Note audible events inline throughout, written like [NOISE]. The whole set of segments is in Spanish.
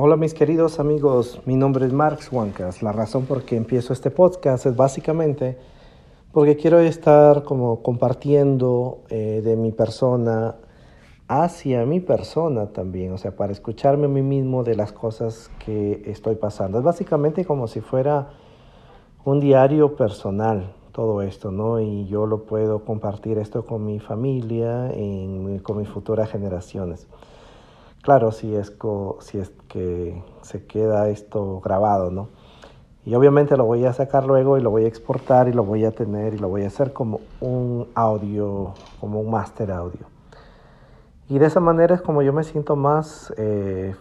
Hola mis queridos amigos, mi nombre es Marx Huancas. La razón por que empiezo este podcast es básicamente porque quiero estar como compartiendo eh, de mi persona hacia mi persona también, o sea, para escucharme a mí mismo de las cosas que estoy pasando. Es básicamente como si fuera un diario personal todo esto, ¿no? Y yo lo puedo compartir esto con mi familia, y con mis futuras generaciones. Claro, si es, si es que se queda esto grabado, ¿no? Y obviamente lo voy a sacar luego y lo voy a exportar y lo voy a tener y lo voy a hacer como un audio, como un master audio. Y de esa manera es como yo me siento más, eh,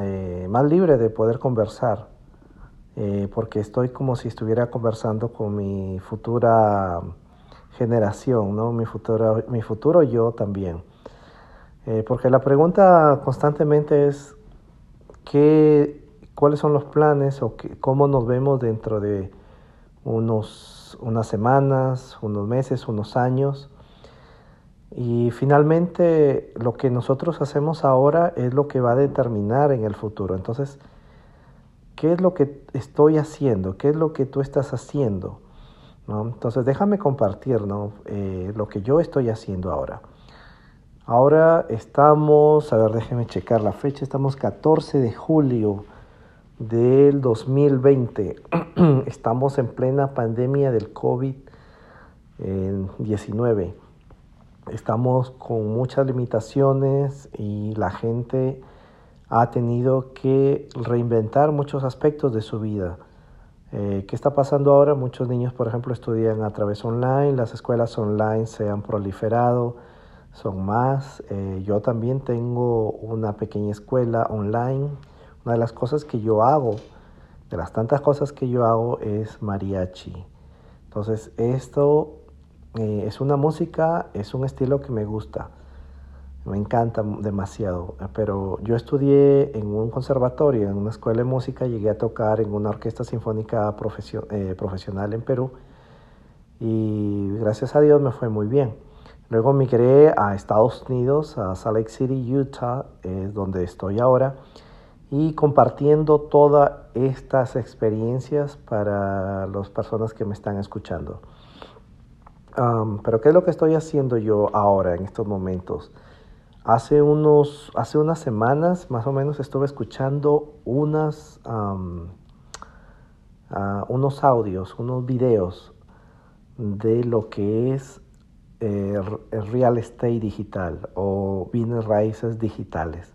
eh, más libre de poder conversar, eh, porque estoy como si estuviera conversando con mi futura generación, ¿no? mi, futuro, mi futuro yo también. Eh, porque la pregunta constantemente es ¿qué, cuáles son los planes o cómo nos vemos dentro de unos, unas semanas, unos meses, unos años. Y finalmente lo que nosotros hacemos ahora es lo que va a determinar en el futuro. Entonces, ¿qué es lo que estoy haciendo? ¿Qué es lo que tú estás haciendo? Entonces, déjame compartir eh, lo que yo estoy haciendo ahora. Ahora estamos, a ver, déjenme checar la fecha, estamos 14 de julio del 2020. [CLEARS THROAT] estamos en plena pandemia del COVID-19. Estamos con muchas limitaciones y la gente ha tenido que reinventar muchos aspectos de su vida. Eh, ¿Qué está pasando ahora? Muchos niños, por ejemplo, estudian a través online, las escuelas online se han proliferado son más. Eh, yo también tengo una pequeña escuela online. Una de las cosas que yo hago, de las tantas cosas que yo hago, es mariachi. Entonces, esto eh, es una música, es un estilo que me gusta. Me encanta demasiado. Pero yo estudié en un conservatorio, en una escuela de música, llegué a tocar en una orquesta sinfónica eh, profesional en Perú. Y gracias a Dios me fue muy bien. Luego migré a Estados Unidos, a Salt Lake City, Utah, es donde estoy ahora, y compartiendo todas estas experiencias para las personas que me están escuchando. pero ¿qué es lo que estoy haciendo yo ahora en estos momentos? Hace, unos, hace unas semanas más o menos estuve escuchando unas, ah, unos audios, unos videos de lo que es eh, real estate digital o bienes raíces digitales.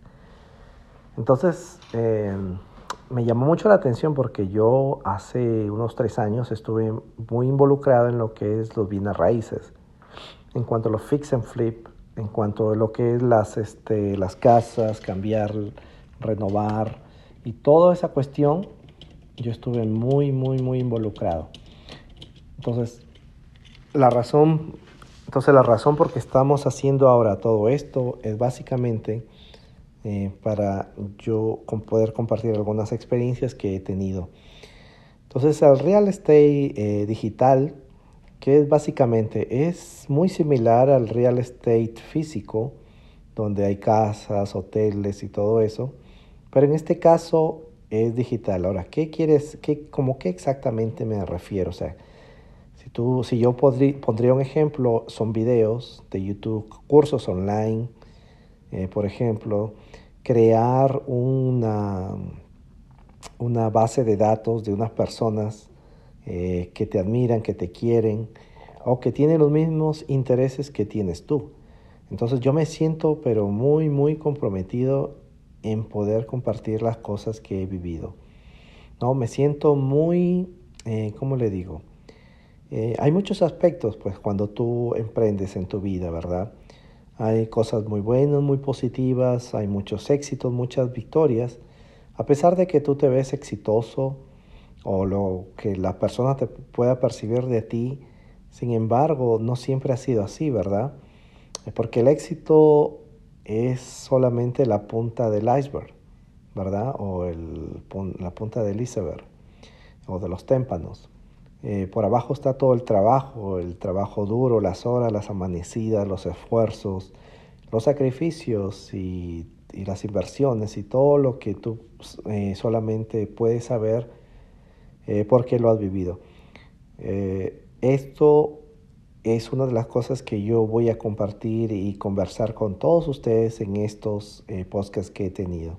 Entonces, em, me llamó mucho la atención porque yo hace unos tres años estuve muy involucrado en lo que es los bienes raíces, en cuanto a los fix and flip, en cuanto a lo que es las, este, las casas, cambiar, renovar y toda esa cuestión, yo estuve muy, muy, muy involucrado. Entonces, la razón entonces la razón por que estamos haciendo ahora todo esto es básicamente eh, para yo poder compartir algunas experiencias que he tenido. Entonces el real estate eh, digital, que es básicamente, es muy similar al real estate físico, donde hay casas, hoteles y todo eso, pero en este caso es digital. Ahora, ¿qué quieres, qué, como qué exactamente me refiero? O sea, si, yo pondría un ejemplo, son videos de YouTube, cursos online, eh, por ejemplo, crear una, una base de datos de unas personas eh, que te admiran, que te quieren o que tienen los mismos intereses que tienes tú. Entonces yo me siento pero muy, muy comprometido en poder compartir las cosas que he vivido. No, me siento muy, eh, ¿cómo le digo? Eh, hay muchos aspectos, pues, cuando tú emprendes en tu vida, ¿verdad? Hay cosas muy buenas, muy positivas, hay muchos éxitos, muchas victorias. A pesar de que tú te ves exitoso o lo que la persona te pueda percibir de ti, sin embargo, no siempre ha sido así, ¿verdad? Porque el éxito es solamente la punta del iceberg, ¿verdad? O la punta del iceberg o de los témpanos. Eh, por abajo está todo el trabajo, el trabajo duro, las horas, las amanecidas, los esfuerzos, los sacrificios y las inversiones y todo lo que tú eh, solamente puedes saber eh, porque lo has vivido. Eh, esto es una de las cosas que yo voy a compartir y conversar con todos ustedes en estos podcasts que he tenido.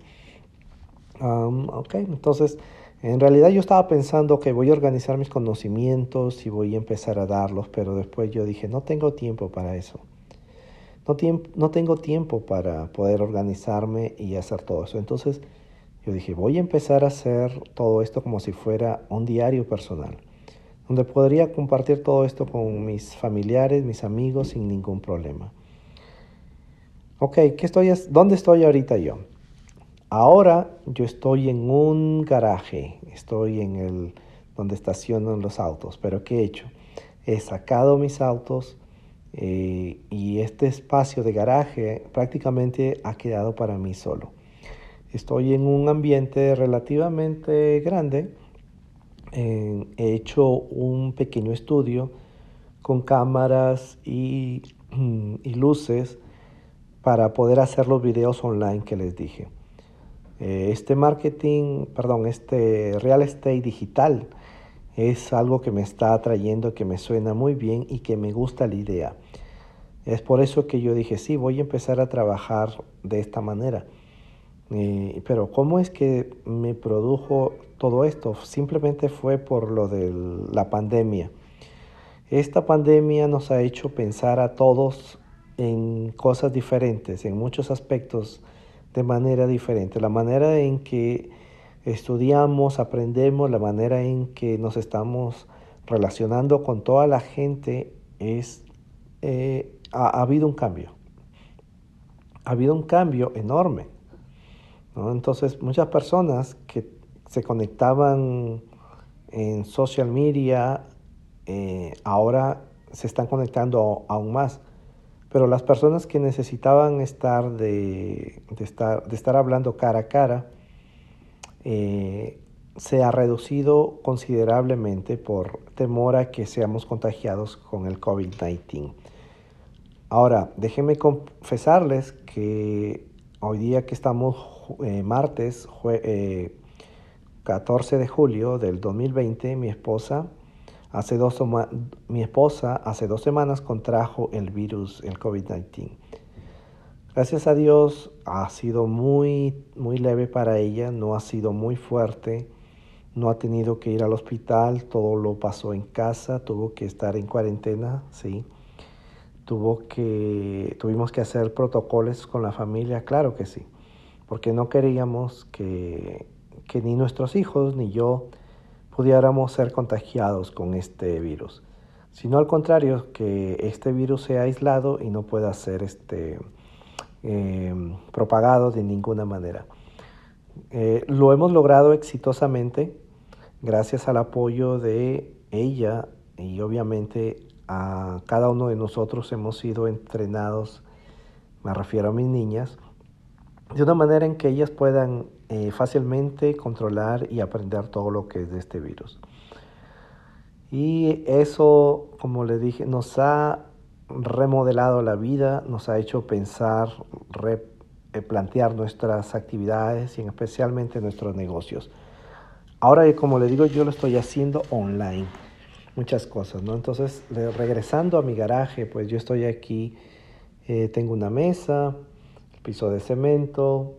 ok, entonces en realidad yo estaba pensando que voy a organizar mis conocimientos y voy a empezar a darlos, pero después yo dije, no tengo tiempo para eso. No, no tengo tiempo para poder organizarme y hacer todo eso. Entonces yo dije, voy a empezar a hacer todo esto como si fuera un diario personal, donde podría compartir todo esto con mis familiares, mis amigos sin ningún problema. Ok, ¿qué estoy, ¿dónde estoy ahorita yo? Ahora yo estoy en un garaje, estoy en el donde estacionan los autos, pero ¿qué he hecho? He sacado mis autos, eh, y este espacio de garaje prácticamente ha quedado para mí solo. Estoy en un ambiente relativamente grande. he hecho un pequeño estudio con cámaras y, [CLEARS THROAT] y, luces para poder hacer los videos online que les dije. Eh, este marketing, perdón, este real estate digital es algo que me está atrayendo, que me suena muy bien y que me gusta la idea. Es por eso que yo dije, sí, voy a empezar a trabajar de esta manera. Eh, pero ¿cómo es que me produjo todo esto? Simplemente fue por lo de la pandemia. Esta pandemia nos ha hecho pensar a todos en cosas diferentes, en muchos aspectos de manera diferente. La manera en que estudiamos, aprendemos, la manera en que nos estamos relacionando con toda la gente es, eh, ha, habido un cambio. Ha habido un cambio enorme. Entonces, muchas personas que se conectaban en social media, eh, ahora se están conectando aún más. Pero las personas que necesitaban estar de, estar, de estar hablando cara a cara, eh, se ha reducido considerablemente por temor a que seamos contagiados con el COVID-19. Ahora, déjenme confesarles que hoy día que estamos eh, martes, 14 eh, de julio del 2020, mi esposa, hace dos, mi esposa hace dos semanas contrajo el virus, el COVID-19. Gracias a Dios ha sido muy, muy leve para ella, no ha sido muy fuerte, no ha tenido que ir al hospital, todo lo pasó en casa, tuvo que estar en cuarentena, sí. Tuvo que, tuvimos que hacer protocolos con la familia, claro que sí, porque no queríamos que, que ni nuestros hijos ni yo pudiéramos ser contagiados con este virus, sino al contrario, que este virus sea aislado y no pueda ser este, Em, propagado de ninguna manera. Eh, lo hemos logrado exitosamente gracias al apoyo de ella y obviamente a cada uno de nosotros hemos sido entrenados, me refiero a mis niñas, de una manera en que ellas puedan eh, fácilmente controlar y aprender todo lo que es de este virus. Y eso, como le dije, nos ha remodelado la vida, nos ha hecho pensar, replantear eh, nuestras actividades y especialmente nuestros negocios. Ahora, como le digo, yo lo estoy haciendo online, muchas cosas, ¿no? Entonces, regresando a mi garaje, pues yo estoy aquí, eh, tengo una mesa, piso de cemento,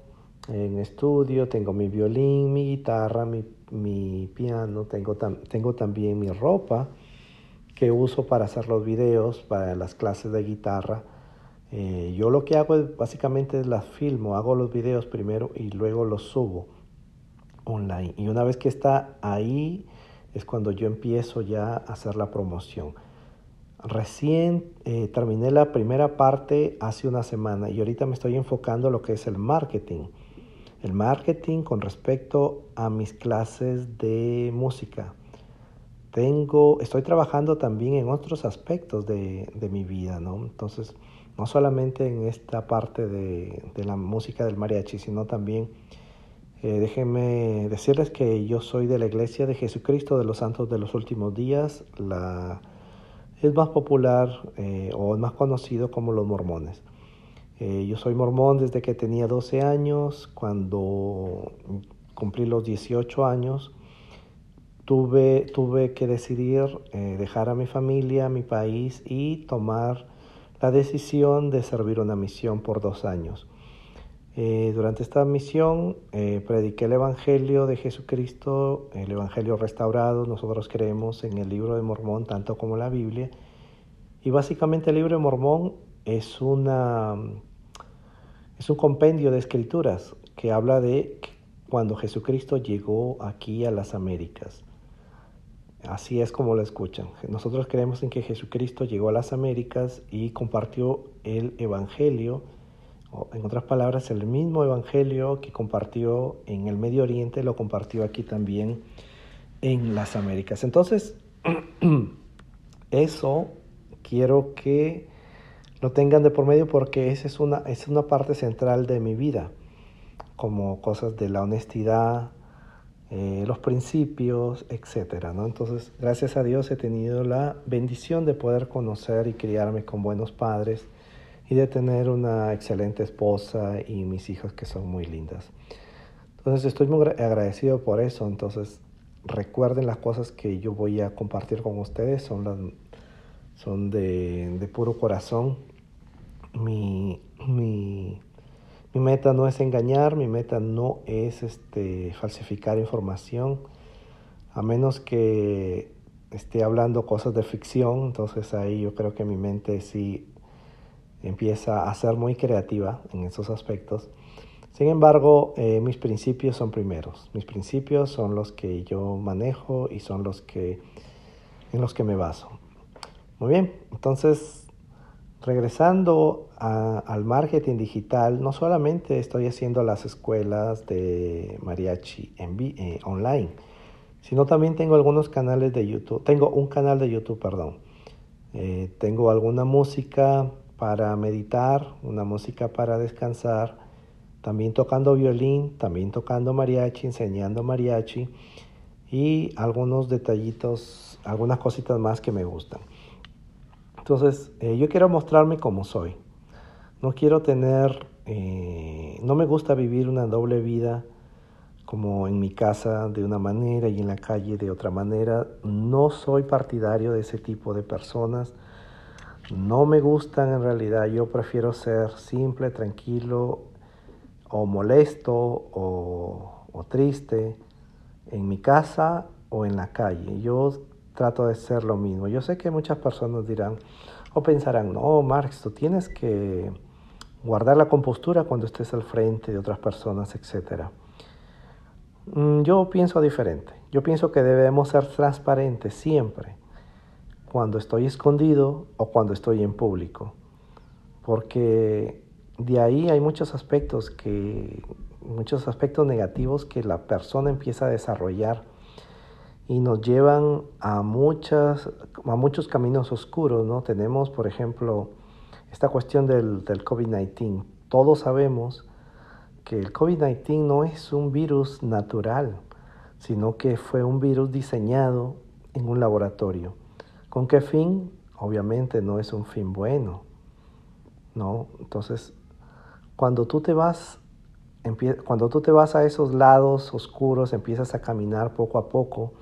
en estudio, tengo mi violín, mi guitarra, mi, piano, tengo, tengo también mi ropa que uso para hacer los videos, para las clases de guitarra. Eh, yo lo que hago es básicamente las filmo, hago los videos primero y luego los subo online. Y una vez que está ahí es cuando yo empiezo ya a hacer la promoción. Recién eh, terminé la primera parte hace una semana y ahorita me estoy enfocando en lo que es el marketing. Marketing con respecto a mis clases de música. Tengo, estoy trabajando también en otros aspectos de, mi vida, ¿no? Entonces, no solamente en esta parte de, la música del mariachi, sino también, eh, déjenme decirles que yo soy de la Iglesia de Jesucristo de los Santos de los Últimos Días, la, es más popular eh, o más conocido como los mormones. Eh, yo soy mormón desde que tenía 12 años. Cuando cumplí los 18 años, tuve, tuve que decidir eh, dejar a mi familia, mi país y tomar la decisión de servir una misión por dos años. Eh, durante esta misión prediqué el Evangelio de Jesucristo, el Evangelio restaurado. Nosotros creemos en el libro de Mormón tanto como la Biblia. Y básicamente el libro de Mormón es, una, es un compendio de escrituras que habla de cuando Jesucristo llegó aquí a las Américas. Así es como lo escuchan. Nosotros creemos en que Jesucristo llegó a las Américas y compartió el Evangelio en otras palabras, el mismo evangelio que compartió en el Medio Oriente lo compartió aquí también en las Américas. Entonces, [CLEARS THROAT] eso quiero que lo tengan de por medio porque esa es una, es una parte central de mi vida, como cosas de la honestidad, eh, los principios, etc. ¿no? Entonces, gracias a Dios he tenido la bendición de poder conocer y criarme con buenos padres y de tener una excelente esposa y mis hijas que son muy lindas. Entonces estoy muy agradecido por eso. Entonces recuerden las cosas que yo voy a compartir con ustedes, son, las, son de, de puro corazón. Mi, mi, mi, meta no es engañar, mi meta no es este, falsificar información, a menos que esté hablando cosas de ficción, entonces ahí yo creo que mi mente sí empieza a ser muy creativa en esos aspectos. Sin embargo, eh, mis principios son primeros. Mis principios son los que yo manejo y son los que en los que me baso. Muy bien, entonces regresando al marketing digital, no solamente estoy haciendo las escuelas de mariachi en, eh, online, sino también tengo algunos canales de YouTube. Tengo un canal de YouTube, perdón. Eh, tengo alguna música para meditar, una música para descansar, también tocando violín, también tocando mariachi, enseñando mariachi y algunos detallitos, algunas cositas más que me gustan. Entonces, eh, yo quiero mostrarme como soy. No quiero tener, eh, no me gusta vivir una doble vida como en mi casa de una manera y en la calle de otra manera. No soy partidario de ese tipo de personas no me gustan en realidad. Yo prefiero ser simple, tranquilo o molesto o, triste en mi casa o en la calle. Yo trato de ser lo mismo. Yo sé que muchas personas dirán o pensarán, no, Marx, tú tienes que guardar la compostura cuando estés al frente de otras personas, etc. Mm, yo pienso diferente. Yo pienso que debemos ser transparentes siempre cuando estoy escondido o cuando estoy en público. Porque de ahí hay muchos aspectos que muchos aspectos negativos que la persona empieza a desarrollar y nos llevan a muchas a muchos caminos oscuros, ¿no? Tenemos, por ejemplo, esta cuestión del, del COVID-19. Todos sabemos que el COVID-19 no es un virus natural, sino que fue un virus diseñado en un laboratorio. ¿Con qué fin? Obviamente no es un fin bueno. ¿no? Entonces, cuando tú te vas cuando tú te vas a esos lados oscuros, empiezas a caminar poco a poco,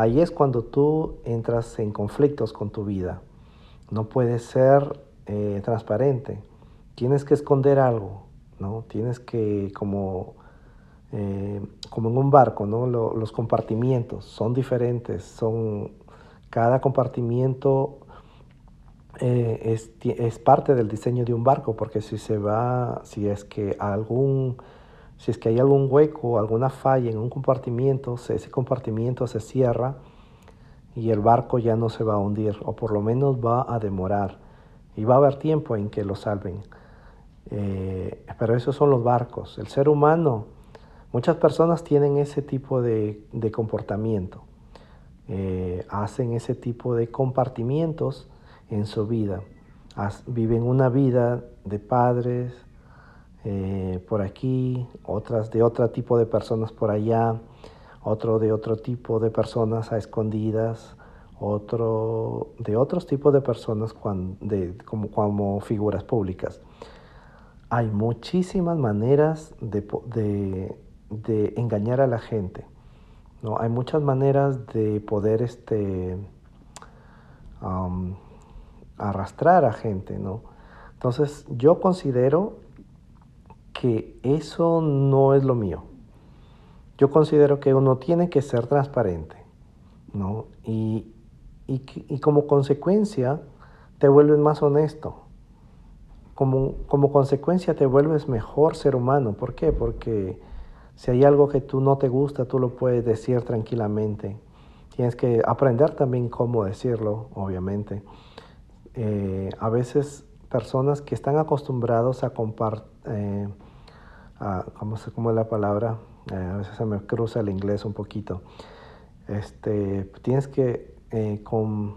ahí es cuando tú entras en conflictos con tu vida. No puedes ser eh, transparente, tienes que esconder algo, ¿no? Tienes que, como, eh, como en un barco, ¿no? los compartimientos son diferentes, son cada compartimiento eh, es, parte del diseño de un barco, porque si se va, si es que algún, si es que hay algún hueco, alguna falla en un compartimiento, ese compartimiento se cierra y el barco ya no se va a hundir, o por lo menos va a demorar, y va a haber tiempo en que lo salven. Eh, pero esos son los barcos. El ser humano, muchas personas tienen ese tipo de comportamiento. Eh, hacen ese tipo de compartimientos en su vida. viven una vida de padres eh, por aquí, otras de otro tipo de personas por allá, otro de otro tipo de personas a escondidas, otro de otros tipos de personas como, como figuras públicas. hay muchísimas maneras de, engañar a la gente. ¿no? Hay muchas maneras de poder este, arrastrar a gente. ¿no? Entonces yo considero que eso no es lo mío. Yo considero que uno tiene que ser transparente. ¿no? Y, y como consecuencia te vuelves más honesto como, consecuencia te vuelves mejor ser humano. ¿Por qué? Porque si hay algo que tú no te gusta, tú lo puedes decir tranquilamente. Tienes que aprender también cómo decirlo, obviamente. Eh, a veces personas que están acostumbrados a compartir, eh, ¿cómo, es la palabra? Eh, a veces se me cruza el inglés un poquito. Este, tienes que, con,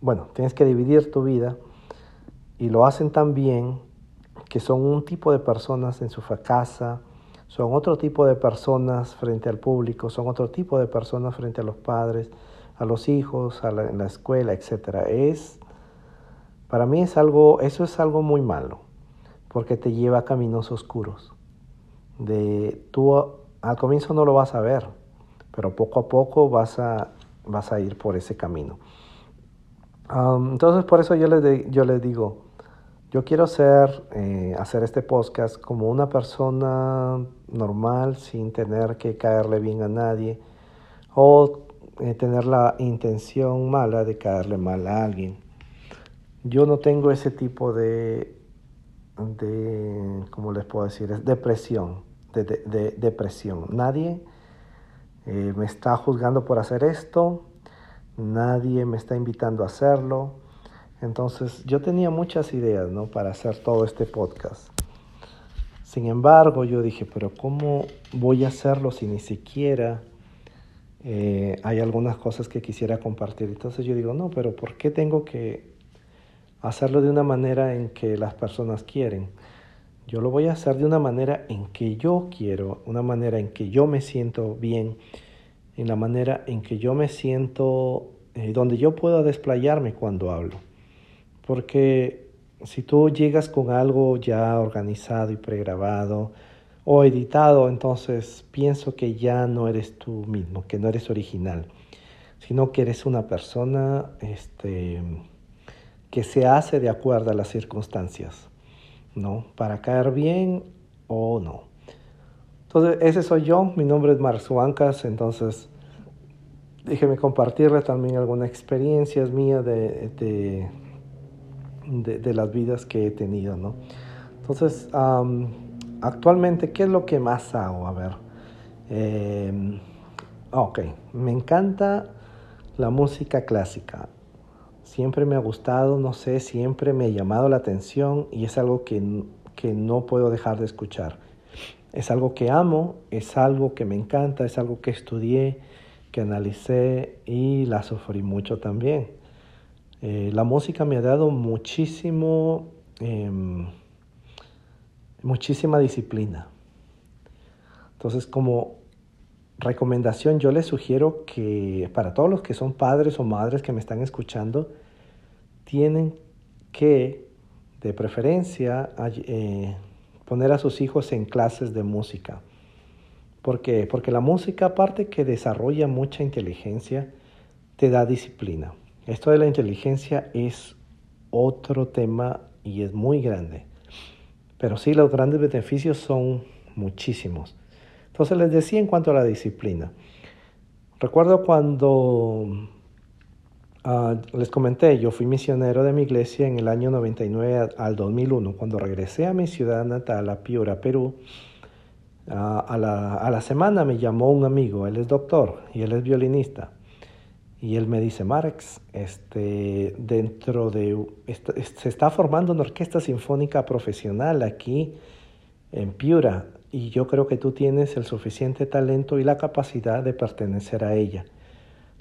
bueno, tienes que dividir tu vida y lo hacen tan bien que son un tipo de personas en su casa, son otro tipo de personas frente al público, son otro tipo de personas frente a los padres, a los hijos, a la, en la escuela, etc. Es, para mí es algo, eso es algo muy malo, porque te lleva a caminos oscuros. De, tú al comienzo no lo vas a ver, pero poco a poco vas a, vas a ir por ese camino. entonces por eso yo les, yo les digo, yo quiero ser, eh, hacer este podcast como una persona normal, sin tener que caerle bien a nadie o eh, tener la intención mala de caerle mal a alguien. Yo no tengo ese tipo de, de ¿cómo les puedo decir? Es depresión, de, de, depresión. Nadie eh, me está juzgando por hacer esto, nadie me está invitando a hacerlo entonces yo tenía muchas ideas ¿no? para hacer todo este podcast. Sin embargo, yo dije, pero ¿cómo voy a hacerlo si ni siquiera eh, hay algunas cosas que quisiera compartir? Entonces yo digo, no, pero ¿por qué tengo que hacerlo de una manera en que las personas quieren? Yo lo voy a hacer de una manera en que yo quiero, una manera en que yo me siento bien, en la manera en que yo me siento, eh, donde yo puedo desplayarme cuando hablo. Porque si tú llegas con algo ya organizado y pregrabado o editado, entonces pienso que ya no eres tú mismo, que no eres original, sino que eres una persona este, que se hace de acuerdo a las circunstancias, ¿no? Para caer bien o no. Entonces, ese soy yo, mi nombre es Marx Huancas, entonces déjeme compartirles también algunas experiencias mías de, de de, las vidas que he tenido, ¿no? Entonces, actualmente, ¿qué es lo que más hago? A ver, eh, ok, me encanta la música clásica. Siempre me ha gustado, no sé, siempre me ha llamado la atención y es algo que, que no puedo dejar de escuchar. Es algo que amo, es algo que me encanta, es algo que estudié, que analicé y la sufrí mucho también. Eh, la música me ha dado muchísimo, em, muchísima disciplina. Entonces, como recomendación, yo les sugiero que para todos los que son padres o madres que me están escuchando, tienen que, de preferencia, eh, poner a sus hijos en clases de música. ¿Por qué? Porque la música, aparte que desarrolla mucha inteligencia, te da disciplina. Esto de la inteligencia es otro tema y es muy grande. Pero sí, los grandes beneficios son muchísimos. Entonces les decía en cuanto a la disciplina. Recuerdo cuando ah, les comenté, yo fui misionero de mi iglesia en el año 99 al 2001. Cuando regresé a mi ciudad natal, a Piura, Perú, ah, a, la, a la semana me llamó un amigo, él es doctor y él es violinista. Y él me dice, Marx, este, dentro de, se está formando una orquesta sinfónica profesional aquí en Piura y yo creo que tú tienes el suficiente talento y la capacidad de pertenecer a ella.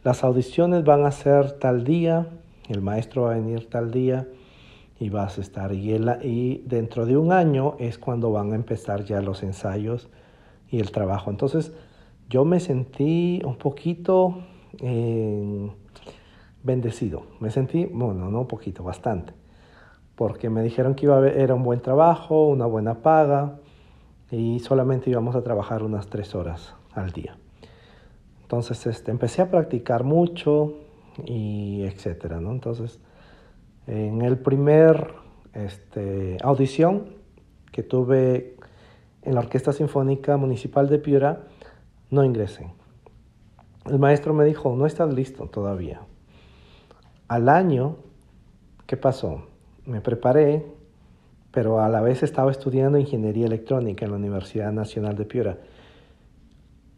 Las audiciones van a ser tal día, el maestro va a venir tal día y vas a estar. Y, y dentro de un año es cuando van a empezar ya los ensayos y el trabajo. Entonces yo me sentí un poquito bendecido. Me sentí, bueno, no un poquito, bastante. porque me dijeron que iba a haber, era un buen trabajo, una buena paga y solamente íbamos a trabajar unas tres horas al día. Entonces este, empecé a practicar mucho y etcétera, ¿no? Entonces, en el primer este, audición que tuve en la Orquesta Sinfónica Municipal de Piura, no ingresé. El maestro me dijo, no estás listo todavía. Al año, ¿qué pasó? Me preparé, pero a la vez estaba estudiando ingeniería electrónica en la Universidad Nacional de Piura.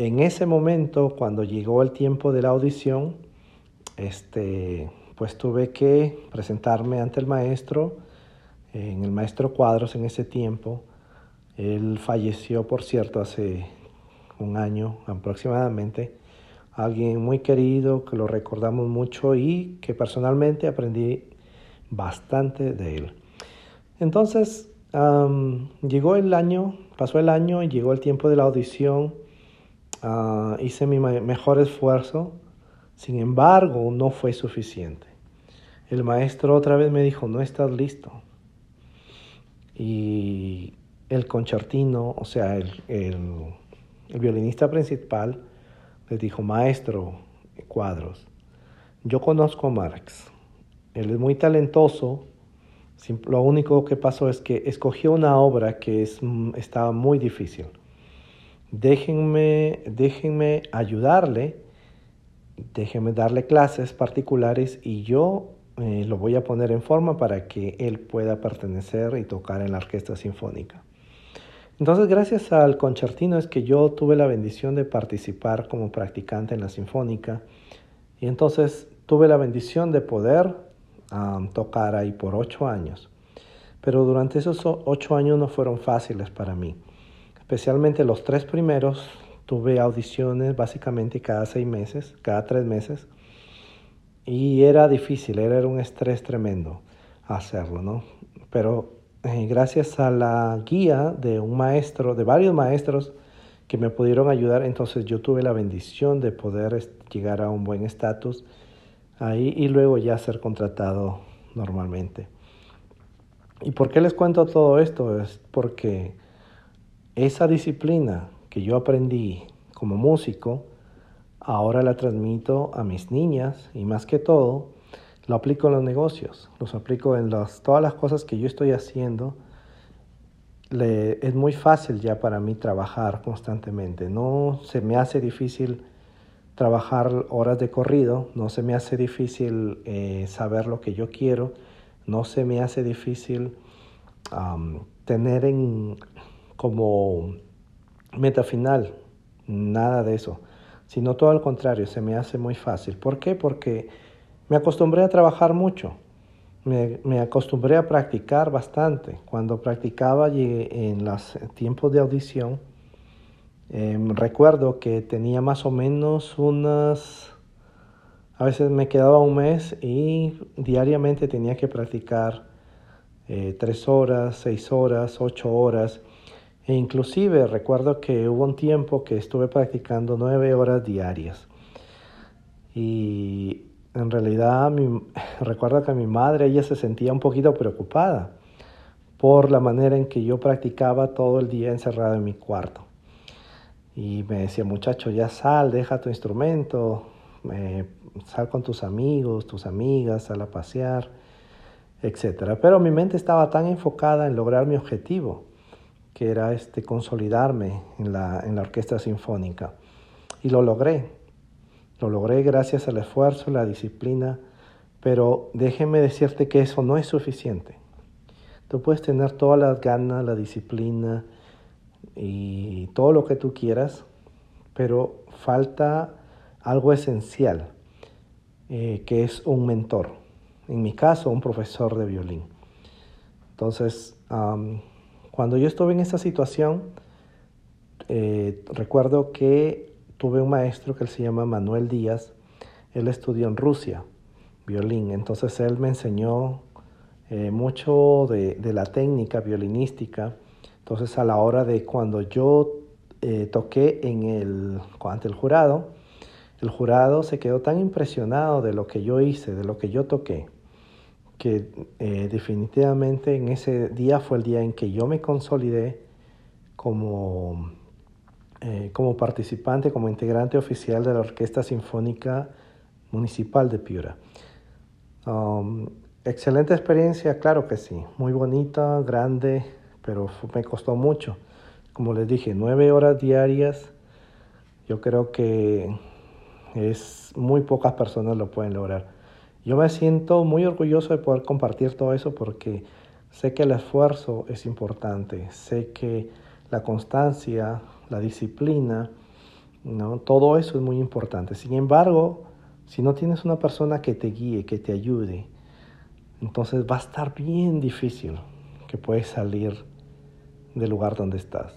En ese momento, cuando llegó el tiempo de la audición, este, pues tuve que presentarme ante el maestro, en el maestro Cuadros en ese tiempo. Él falleció, por cierto, hace un año aproximadamente. Alguien muy querido, que lo recordamos mucho y que personalmente aprendí bastante de él. Entonces, llegó el año, pasó el año y llegó el tiempo de la audición. Ah, hice mi mejor esfuerzo, sin embargo, no fue suficiente. El maestro otra vez me dijo, no estás listo. Y el concertino, o sea, el, el, violinista principal, le dijo, maestro, cuadros, yo conozco a Marx, él es muy talentoso, lo único que pasó es que escogió una obra que es, mm, estaba muy difícil. Déjenme, déjenme ayudarle, déjenme darle clases particulares y yo eh, lo voy a poner en forma para que él pueda pertenecer y tocar en la orquesta sinfónica. Entonces, gracias al concertino es que yo tuve la bendición de participar como practicante en la sinfónica y entonces tuve la bendición de poder tocar ahí por ocho años. Pero durante esos ocho años no fueron fáciles para mí. Especialmente los tres primeros tuve audiciones básicamente cada seis meses, cada tres meses. Y era difícil, era un estrés tremendo hacerlo, ¿no? Pero eh, gracias a la guía de un maestro, de varios maestros que me pudieron ayudar, entonces yo tuve la bendición de poder llegar a un buen estatus ahí y luego ya ser contratado normalmente. ¿Y por qué les cuento todo esto? Es porque esa disciplina que yo aprendí como músico, ahora la transmito a mis niñas y más que todo, lo aplico en los negocios, los aplico en todas las cosas que yo estoy haciendo. es muy fácil ya para mí trabajar constantemente, no se me hace difícil trabajar horas de corrido, no se me hace difícil eh, saber lo que yo quiero, no se me hace difícil tener en, como meta final nada de eso, sino todo al contrario, se me hace muy fácil. ¿Por qué? Porque me acostumbré a trabajar mucho, me, me acostumbré a practicar bastante. Cuando practicaba en los tiempos de audición, Em, recuerdo que tenía más o menos unas, a veces me quedaba un mes y diariamente tenía que practicar eh, tres horas, seis horas, ocho horas. E inclusive recuerdo que hubo un tiempo que estuve practicando nueve horas diarias. Y en realidad [LAUGHS] recuerdo que mi madre, ella se sentía un poquito preocupada por la manera en que yo practicaba todo el día encerrado en mi cuarto. Y me decía, muchacho, ya sal, deja tu instrumento, sal con tus amigos, tus amigas, sal a pasear, etc. Pero mi mente estaba tan enfocada en lograr mi objetivo, que era este, consolidarme en la, en la orquesta sinfónica. Y lo logré. Lo logré gracias al esfuerzo, la disciplina, pero déjeme decirte que eso no es suficiente. Tú puedes tener todas las ganas, la disciplina, y todo lo que tú quieras, pero falta algo esencial, eh, que es un mentor. En mi caso, un profesor de violín. Entonces, cuando yo estuve en esa situación, eh, recuerdo que tuve un maestro que se llama Manuel Díaz. Él estudió en Rusia violín. Entonces, él me enseñó eh, mucho de, la técnica violinística entonces a la hora de cuando yo eh, toqué en el, ante el jurado, el jurado se quedó tan impresionado de lo que yo hice, de lo que yo toqué, que eh, definitivamente en ese día fue el día en que yo me consolidé como, eh, como participante, como integrante oficial de la Orquesta Sinfónica Municipal de Piura. Um, excelente experiencia, claro que sí, muy bonita, grande, pero me costó mucho. Como les dije, nueve horas diarias, yo creo que es muy pocas personas lo pueden lograr. Yo me siento muy orgulloso de poder compartir todo eso porque sé que el esfuerzo es importante, sé que la constancia, la disciplina, ¿no? todo eso es muy importante. Sin embargo, si no tienes una persona que te guíe, que te ayude, entonces va a estar bien difícil que puedas salir del lugar donde estás.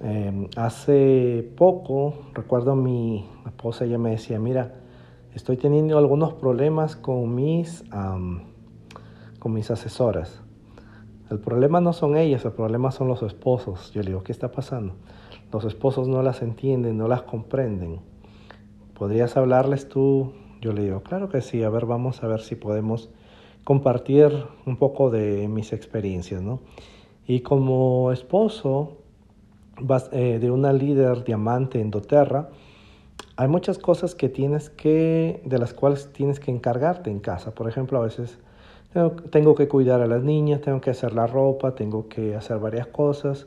Em, hace poco, recuerdo a mi esposa, ella me decía, mira, estoy teniendo algunos problemas con mis, con mis asesoras. El problema no son ellas, el problema son los esposos. Yo le digo, ¿qué está pasando? Los esposos no las entienden, no las comprenden. ¿Podrías hablarles tú? Yo le digo, claro que sí, a ver, vamos a ver si podemos compartir un poco de mis experiencias, ¿no? Y como esposo eh, de una líder diamante en doTERRA, hay muchas cosas que tienes que, de las cuales tienes que encargarte en casa. Por ejemplo, a veces tengo, que cuidar a las niñas, tengo que hacer la ropa, tengo que hacer varias cosas,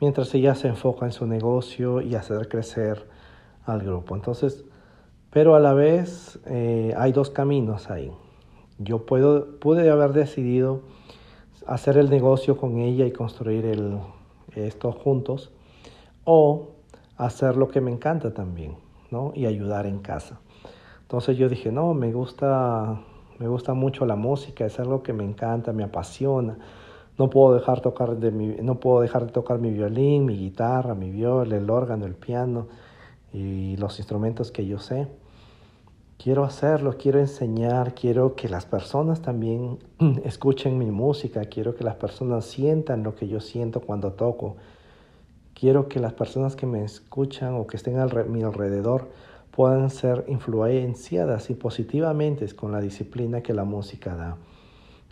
mientras ella se enfoca en su negocio y hacer crecer al grupo. Entonces, pero a la vez eh, hay dos caminos ahí. Yo puedo, pude haber decidido hacer el negocio con ella y construir el, esto juntos, o hacer lo que me encanta también, Y ayudar en casa. Entonces yo dije, no, me gusta, me gusta mucho la música, es algo que me encanta, me apasiona. No puedo dejar, tocar de mi, no puedo dejar de tocar mi violín, mi guitarra, mi viola, el órgano, el piano y los instrumentos que yo sé. Quiero hacerlo, quiero enseñar, quiero que las personas también [CLEARS THROAT] escuchen mi música, quiero que las personas sientan lo que yo siento cuando toco. Quiero que las personas que me escuchan o que estén a mi alrededor puedan ser influenciadas y positivamente con la disciplina que la música da.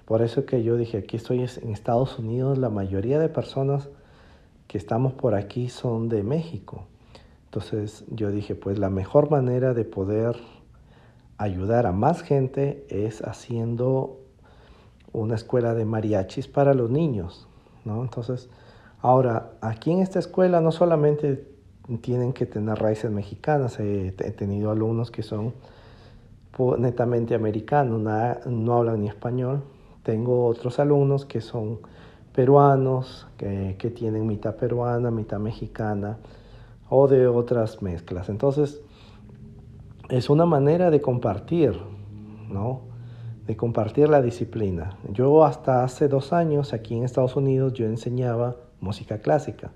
Por eso que yo dije, aquí estoy en Estados Unidos, la mayoría de personas que estamos por aquí son de México. Entonces yo dije, pues la mejor manera de poder ayudar a más gente es haciendo una escuela de mariachis para los niños, ¿no? Entonces, ahora, aquí en esta escuela no solamente tienen que tener raíces mexicanas, he, tenido alumnos que son netamente americanos, no, hablan ni español, tengo otros alumnos que son peruanos, que, que tienen mitad peruana, mitad mexicana o de otras mezclas. Entonces, es una manera de compartir, ¿no? De compartir la disciplina. Yo hasta hace dos años aquí en Estados Unidos yo enseñaba música clásica.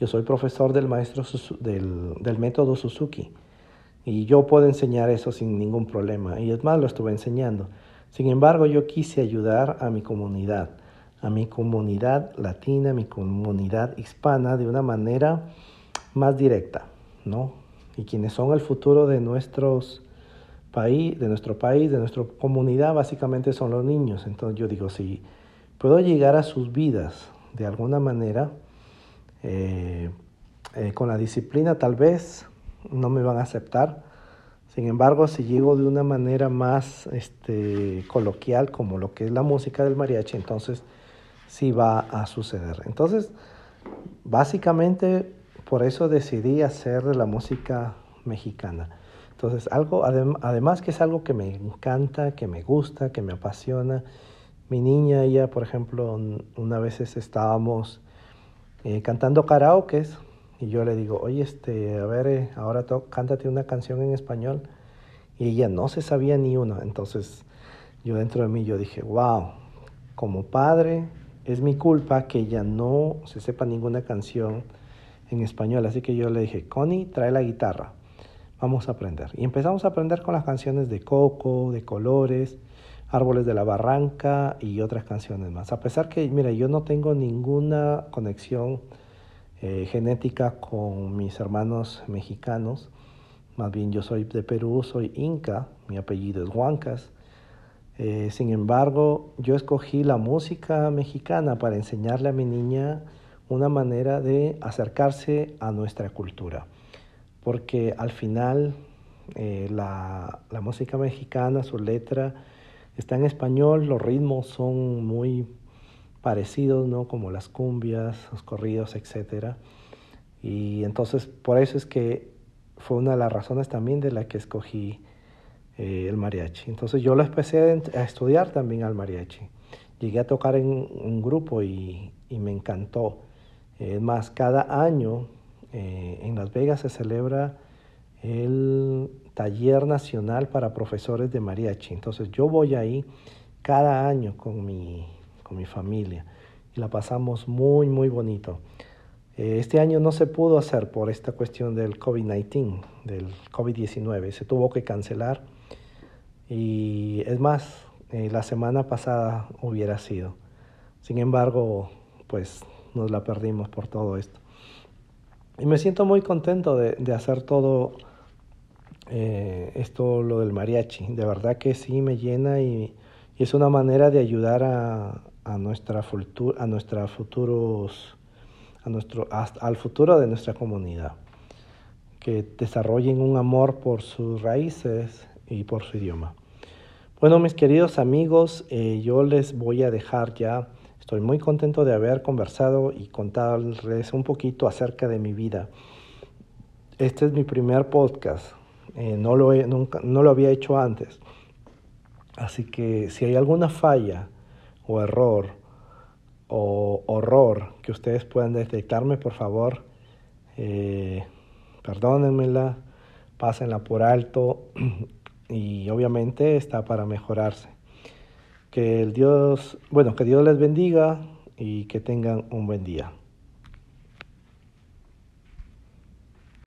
Yo soy profesor del maestro del, del método Suzuki y yo puedo enseñar eso sin ningún problema. Y es más, lo estuve enseñando. Sin embargo, yo quise ayudar a mi comunidad, a mi comunidad latina, a mi comunidad hispana de una manera más directa, ¿no? y quienes son el futuro de nuestros país, de nuestro país, de nuestra comunidad, básicamente son los niños. Entonces yo digo, si puedo llegar a sus vidas de alguna manera, eh, eh, con la disciplina tal vez no me van a aceptar. Sin embargo, si llego de una manera más este, coloquial, como lo que es la música del mariachi, entonces sí va a suceder. Entonces, básicamente por eso decidí hacer la música mexicana. Entonces, algo, además que es algo que me encanta, que me gusta, que me apasiona. Mi niña, ella, por ejemplo, una vez estábamos eh, cantando karaoke y yo le digo, oye, este, a ver, eh, ahora cántate una canción en español. Y ella no se sabía ni una. Entonces, yo dentro de mí, yo dije, wow, como padre, es mi culpa que ella no se sepa ninguna canción en español. Así que yo le dije, Connie, trae la guitarra, vamos a aprender. Y empezamos a aprender con las canciones de Coco, de Colores, Árboles de la Barranca y otras canciones más. A pesar que, mira, yo no tengo ninguna conexión eh, genética con mis hermanos mexicanos, más bien yo soy de Perú, soy inca, mi apellido es Huancas, Eh, sin embargo, yo escogí la música mexicana para enseñarle a mi niña una manera de acercarse a nuestra cultura, porque al final eh, la, la, música mexicana, su letra está en español, los ritmos son muy parecidos, ¿no? Como las cumbias, los corridos, etc. Y entonces por eso es que fue una de las razones también de la que escogí eh, el mariachi. Entonces yo lo empecé a estudiar también al mariachi. Llegué a tocar en un grupo y, y me encantó. Es más, cada año eh, en Las Vegas se celebra el taller nacional para profesores de mariachi. Entonces yo voy ahí cada año con mi, con mi familia y la pasamos muy, muy bonito. Eh, este año no se pudo hacer por esta cuestión del COVID-19, del COVID-19. Se tuvo que cancelar y es más, eh, la semana pasada hubiera sido. Sin embargo, pues nos la perdimos por todo esto. Y me siento muy contento de, de hacer todo eh, esto, lo del mariachi. De verdad que sí me llena y, es una manera de ayudar a, a nuestra, a nuestra futuros, a nuestro, al futuro de nuestra comunidad. Que desarrollen un amor por sus raíces y por su idioma. Bueno, mis queridos amigos, eh, yo les voy a dejar ya. Estoy muy contento de haber conversado y contarles un poquito acerca de mi vida. Este es mi primer podcast. Eh, no, lo nunca, no lo había hecho antes. Así que si hay alguna falla o error o horror que ustedes puedan detectarme, por favor, eh, perdónenmela, pásenla por alto [CLEARS THROAT] y obviamente está para mejorarse. Que el Dios, bueno, que Dios les bendiga y que tengan un buen día.